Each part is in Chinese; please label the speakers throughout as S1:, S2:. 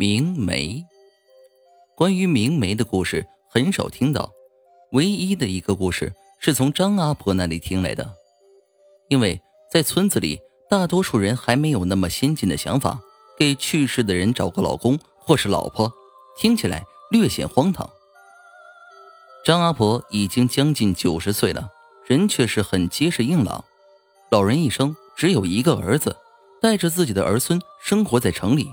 S1: 明媒。关于明媒的故事很少听到，唯一的一个故事是从张阿婆那里听来的。因为在村子里，大多数人还没有那么先进的想法，给去世的人找个老公或是老婆，听起来略显荒唐。张阿婆已经将近九十岁了，人却是很结实硬朗。老人一生只有一个儿子，带着自己的儿孙生活在城里。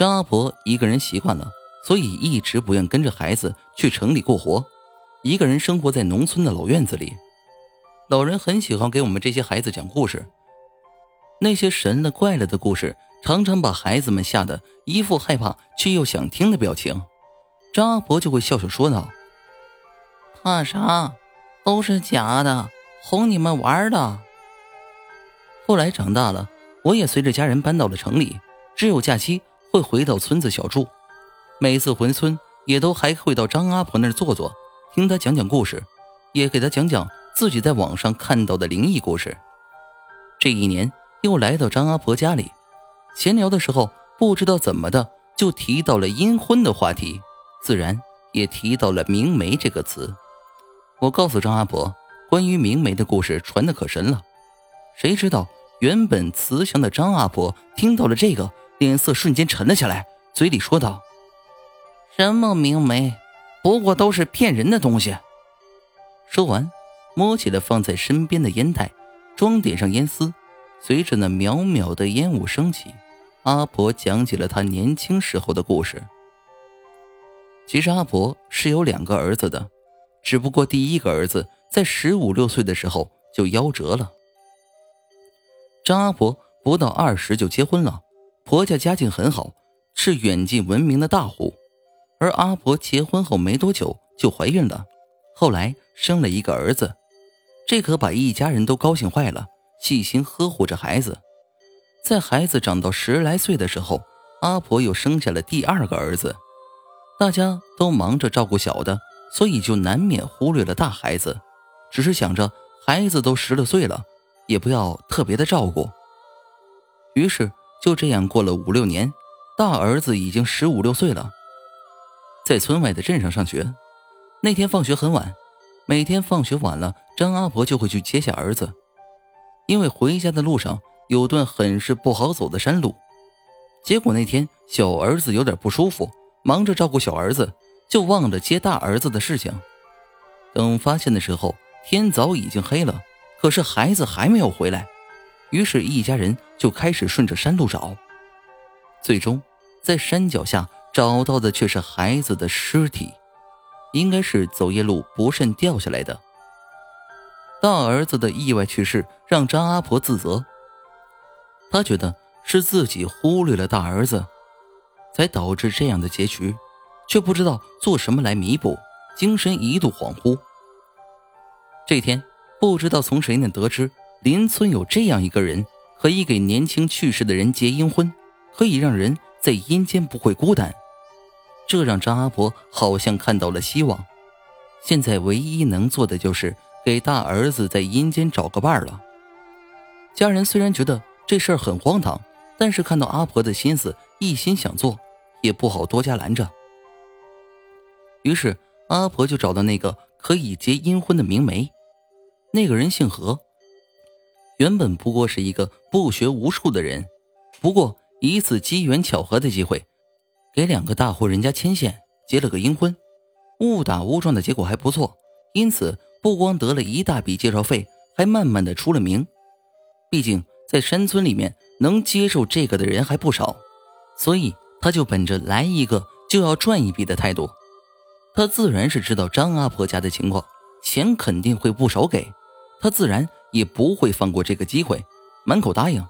S1: 张阿婆一个人习惯了，所以一直不愿跟着孩子去城里过活，一个人生活在农村的老院子里。老人很喜欢给我们这些孩子讲故事，那些神了怪了的故事，常常把孩子们吓得一副害怕却又想听的表情。张阿婆就会笑笑说道：“
S2: 怕啥？都是假的，哄你们玩的。”
S1: 后来长大了，我也随着家人搬到了城里，只有假期。会回到村子小住，每次回村也都还会到张阿婆那儿坐坐，听她讲讲故事，也给她讲讲自己在网上看到的灵异故事。这一年又来到张阿婆家里，闲聊的时候不知道怎么的就提到了阴婚的话题，自然也提到了明媒这个词。我告诉张阿婆，关于明媒的故事传的可神了。谁知道原本慈祥的张阿婆听到了这个。脸色瞬间沉了下来，嘴里说道：“
S2: 什么明媒，不过都是骗人的东西。”
S1: 说完，摸起了放在身边的烟袋，装点上烟丝。随着那渺渺的烟雾升起，阿婆讲起了她年轻时候的故事。其实阿婆是有两个儿子的，只不过第一个儿子在十五六岁的时候就夭折了。张阿婆不到二十就结婚了。婆家家境很好，是远近闻名的大户，而阿婆结婚后没多久就怀孕了，后来生了一个儿子，这可把一家人都高兴坏了，细心呵护着孩子。在孩子长到十来岁的时候，阿婆又生下了第二个儿子，大家都忙着照顾小的，所以就难免忽略了大孩子，只是想着孩子都十来岁了，也不要特别的照顾，于是。就这样过了五六年，大儿子已经十五六岁了，在村外的镇上上学。那天放学很晚，每天放学晚了，张阿婆就会去接下儿子，因为回家的路上有段很是不好走的山路。结果那天小儿子有点不舒服，忙着照顾小儿子，就忘了接大儿子的事情。等发现的时候，天早已经黑了，可是孩子还没有回来。于是，一家人就开始顺着山路找，最终在山脚下找到的却是孩子的尸体，应该是走夜路不慎掉下来的。大儿子的意外去世让张阿婆自责，她觉得是自己忽略了大儿子，才导致这样的结局，却不知道做什么来弥补，精神一度恍惚。这天，不知道从谁那得知。邻村有这样一个人，可以给年轻去世的人结阴婚，可以让人在阴间不会孤单。这让张阿婆好像看到了希望。现在唯一能做的就是给大儿子在阴间找个伴儿了。家人虽然觉得这事儿很荒唐，但是看到阿婆的心思，一心想做，也不好多加拦着。于是阿婆就找到那个可以结阴婚的明媒，那个人姓何。原本不过是一个不学无术的人，不过一次机缘巧合的机会，给两个大户人家牵线结了个阴婚，误打误撞的结果还不错，因此不光得了一大笔介绍费，还慢慢的出了名。毕竟在山村里面能接受这个的人还不少，所以他就本着来一个就要赚一笔的态度。他自然是知道张阿婆家的情况，钱肯定会不少给，他自然。也不会放过这个机会，满口答应，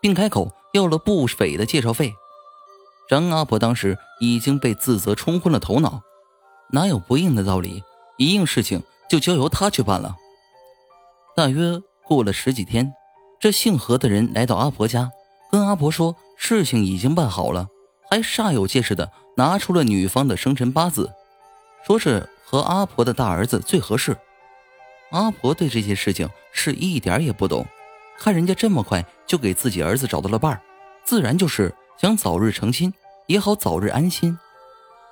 S1: 并开口要了不菲的介绍费。张阿婆当时已经被自责冲昏了头脑，哪有不应的道理？一应事情就交由他去办了。大约过了十几天，这姓何的人来到阿婆家，跟阿婆说事情已经办好了，还煞有介事的拿出了女方的生辰八字，说是和阿婆的大儿子最合适。阿婆对这些事情是一点也不懂，看人家这么快就给自己儿子找到了伴儿，自然就是想早日成亲，也好早日安心。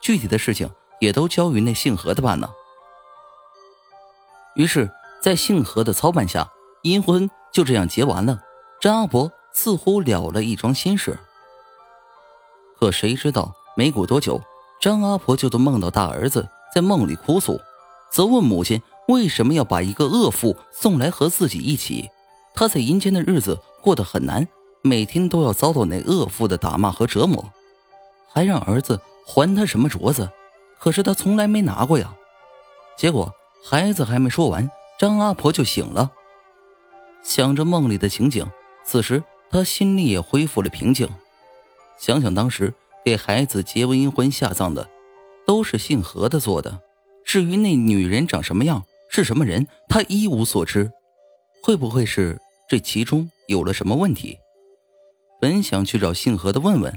S1: 具体的事情也都交于那姓何的办呢。于是，在姓何的操办下，阴婚就这样结完了。张阿婆似乎了了一桩心事。可谁知道，没过多久，张阿婆就都梦到大儿子在梦里哭诉，责问母亲为什么要把一个恶妇送来和自己一起。他在阴间的日子过得很难，每天都要遭到那恶妇的打骂和折磨，还让儿子还他什么镯子，可是他从来没拿过呀。结果孩子还没说完，张阿婆就醒了，想着梦里的情景，此时他心里也恢复了平静。想想当时给孩子结完阴婚下葬的，都是姓何的做的，至于那女人长什么样，是什么人，他一无所知，会不会是？这其中有了什么问题？本想去找姓何的问问，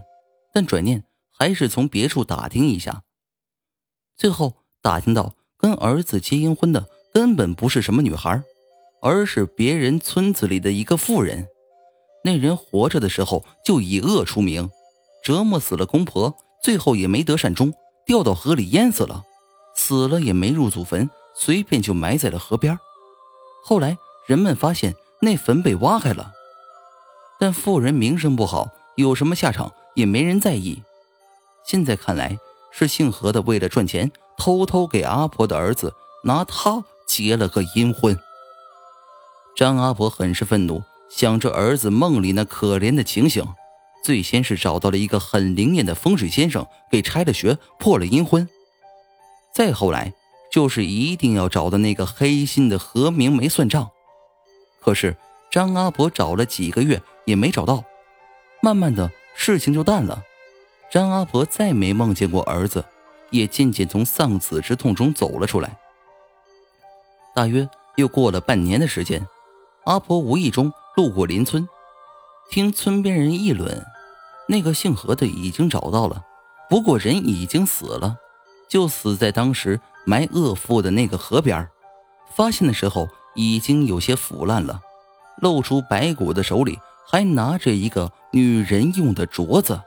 S1: 但转念还是从别处打听一下。最后打听到，跟儿子结阴婚的根本不是什么女孩，而是别人村子里的一个妇人。那人活着的时候就以恶出名，折磨死了公婆，最后也没得善终，掉到河里淹死了。死了也没入祖坟，随便就埋在了河边。后来人们发现。那坟被挖开了，但妇人名声不好，有什么下场也没人在意。现在看来，是姓何的为了赚钱，偷偷给阿婆的儿子拿他结了个阴婚。张阿婆很是愤怒，想着儿子梦里那可怜的情形，最先是找到了一个很灵验的风水先生，给拆了穴，破了阴婚。再后来，就是一定要找到那个黑心的何明梅算账。可是张阿婆找了几个月也没找到，慢慢的事情就淡了。张阿婆再没梦见过儿子，也渐渐从丧子之痛中走了出来。大约又过了半年的时间，阿婆无意中路过邻村，听村边人议论，那个姓何的已经找到了，不过人已经死了，就死在当时埋恶妇的那个河边发现的时候。已经有些腐烂了，露出白骨的手里还拿着一个女人用的镯子。